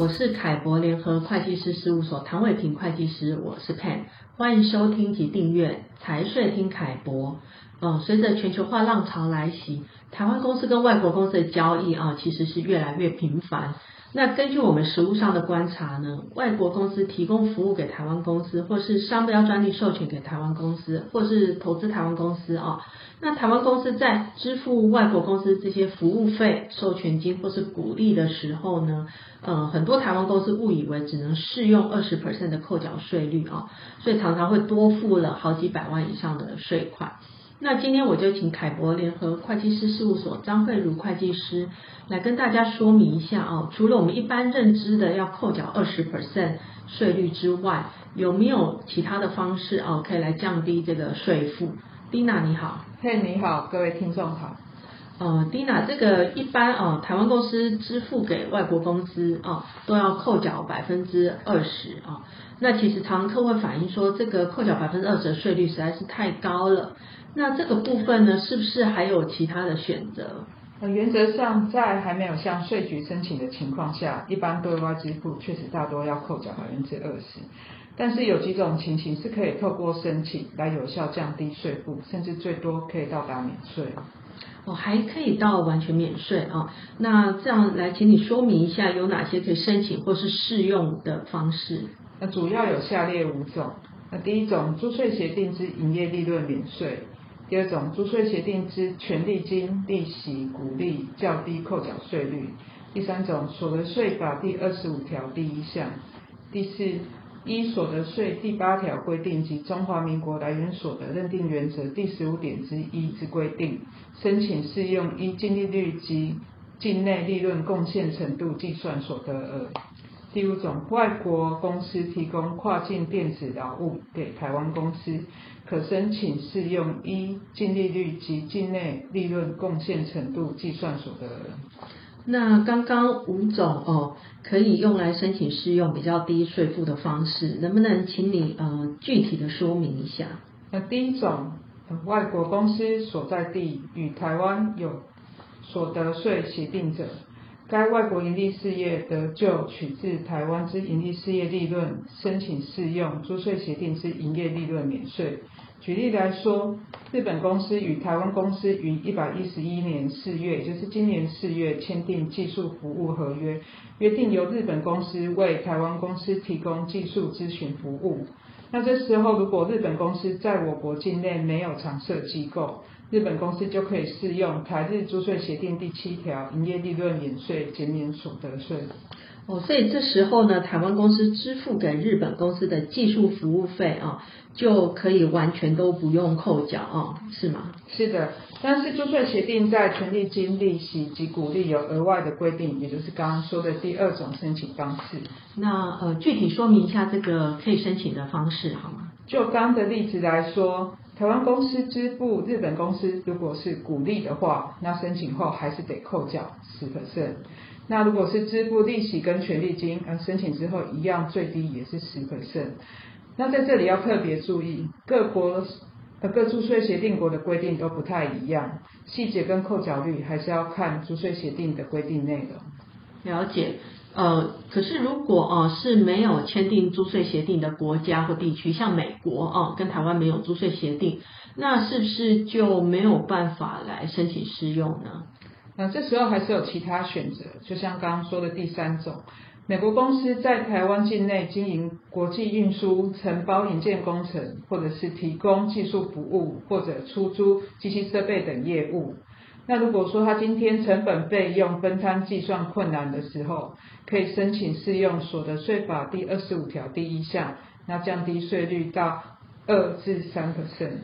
我是凯博联合会计师事务所唐伟平会计师，我是 Pen，欢迎收听及订阅。财税听凯博。嗯，随着全球化浪潮来袭，台湾公司跟外国公司的交易啊，其实是越来越频繁。那根据我们实务上的观察呢，外国公司提供服务给台湾公司，或是商标专利授权给台湾公司，或是投资台湾公司啊，那台湾公司在支付外国公司这些服务费、授权金或是股利的时候呢，呃，很多台湾公司误以为只能适用二十 percent 的扣缴税率啊，所以常常会多付了好几百万以上的税款。那今天我就请凯博联合会计师事务所张慧茹会计师来跟大家说明一下哦，除了我们一般认知的要扣缴二十 percent 税率之外，有没有其他的方式哦，可以来降低这个税负丁娜你好，嘿、你好，各位听众好。呃，Dina 这个一般哦，台湾公司支付给外国公司哦，都要扣缴百分之二十啊。那其实常客会反映说，这个扣缴百分之二十的税率实在是太高了。那这个部分呢，是不是还有其他的选择？呃，原则上在还没有向税局申请的情况下，一般对外支付确实大多要扣缴百分之二十。但是有几种情形是可以透过申请来有效降低税负，甚至最多可以到达免税。哦，还可以到完全免税啊、哦。那这样来，请你说明一下有哪些可以申请或是适用的方式？那主要有下列五种。那第一种，租税协定之营业利润免税。第二种，租税协定之权利金、利息、股利较低扣缴税率；第三种，所得税法第二十五条第一项；第四，依所得税第八条规定及中华民国来源所得认定原则第十五点之一之规定，申请适用依净利率及境内利润贡献程度计算所得额。第五种，外国公司提供跨境电子劳务给台湾公司，可申请适用依净利率及境内利润贡献程度计算所得额。那刚刚吴总哦，可以用来申请适用比较低税负的方式，能不能请你呃具体的说明一下？那第一种，外国公司所在地与台湾有所得税协定者。该外国营利事业得就取自台湾之营利事业利润申请适用租税协定之营业利润免税。举例来说，日本公司与台湾公司于一百一十一年四月，也就是今年四月签订技术服务合约，约定由日本公司为台湾公司提供技术咨询服务。那这时候，如果日本公司在我国境内没有常设机构，日本公司就可以适用台日租税协定第七条营业利润免税减免所得税。哦，所以这时候呢，台湾公司支付给日本公司的技术服务费啊，就可以完全都不用扣缴啊，是吗？是的，但是租税协定在权利金、利息及股利有额外的规定，也就是刚刚说的第二种申请方式。那呃，具体说明一下这个可以申请的方式好吗？就刚刚的例子来说。台湾公司支付日本公司，如果是股利的话，那申请后还是得扣缴十 percent。那如果是支付利息跟权利金，呃，申请之后一样，最低也是十 percent。那在这里要特别注意，各国呃各租税协定国的规定都不太一样，细节跟扣缴率还是要看租税协定的规定内容。了解。呃，可是如果哦、是没有签订租税协定的国家或地区，像美国哦、跟台湾没有租税协定，那是不是就没有办法来申请适用呢？那这时候还是有其他选择，就像刚刚说的第三种，美国公司在台湾境内经营国际运输、承包营建工程，或者是提供技术服务或者出租机器设备等业务。那如果说他今天成本费用分摊计算困难的时候，可以申请适用所得税法第二十五条第一项，那降低税率到二至三 percent。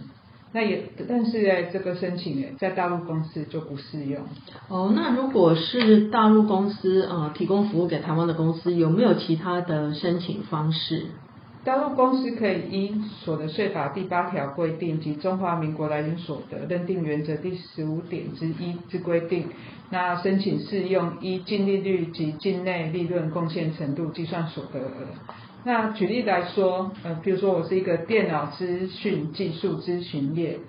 那也但是呢，这个申请呢，在大陆公司就不适用。哦，那如果是大陆公司呃提供服务给台湾的公司，有没有其他的申请方式？大陆公司可以依所得税法第八条规定及中华民国来源所得认定原则第十五点之一之规定，那申请适用依净利率及境内利润贡献程度计算所得额。那举例来说，呃，比如说我是一个电脑资讯技术咨询业，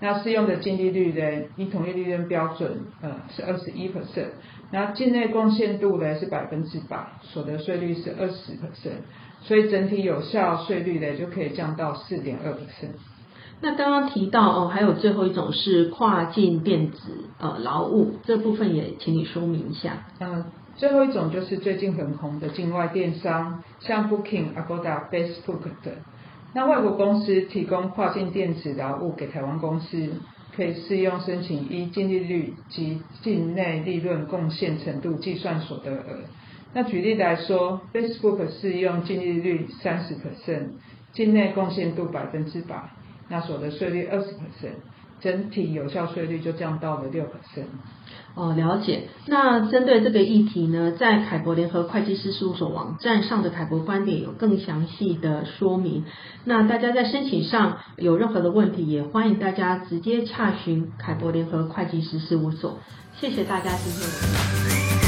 那适用的净利率呢，依统一利润标准，呃，是二十一 percent。那境内贡献度呢是百分之百，所得税率是二十 percent，所以整体有效税率呢就可以降到四点二 percent。那刚刚提到哦，还有最后一种是跨境电子呃劳务，这部分也请你说明一下。嗯，最后一种就是最近很红的境外电商，像 Booking、Agoda、Facebook 等。那外国公司提供跨境电子劳务给台湾公司，可以适用申请一净利率及境内利润贡献程度计算所得额。那举例来说，Facebook 是用净利率三十 percent，境内贡献度百分之百。那所得税率二十 percent，整体有效税率就降到了六 percent。哦，了解。那针对这个议题呢，在凯博联合会计师事务所网站上的凯博观点有更详细的说明。那大家在申请上有任何的问题，也欢迎大家直接洽询凯博联合会计师事务所。谢谢大家今天的。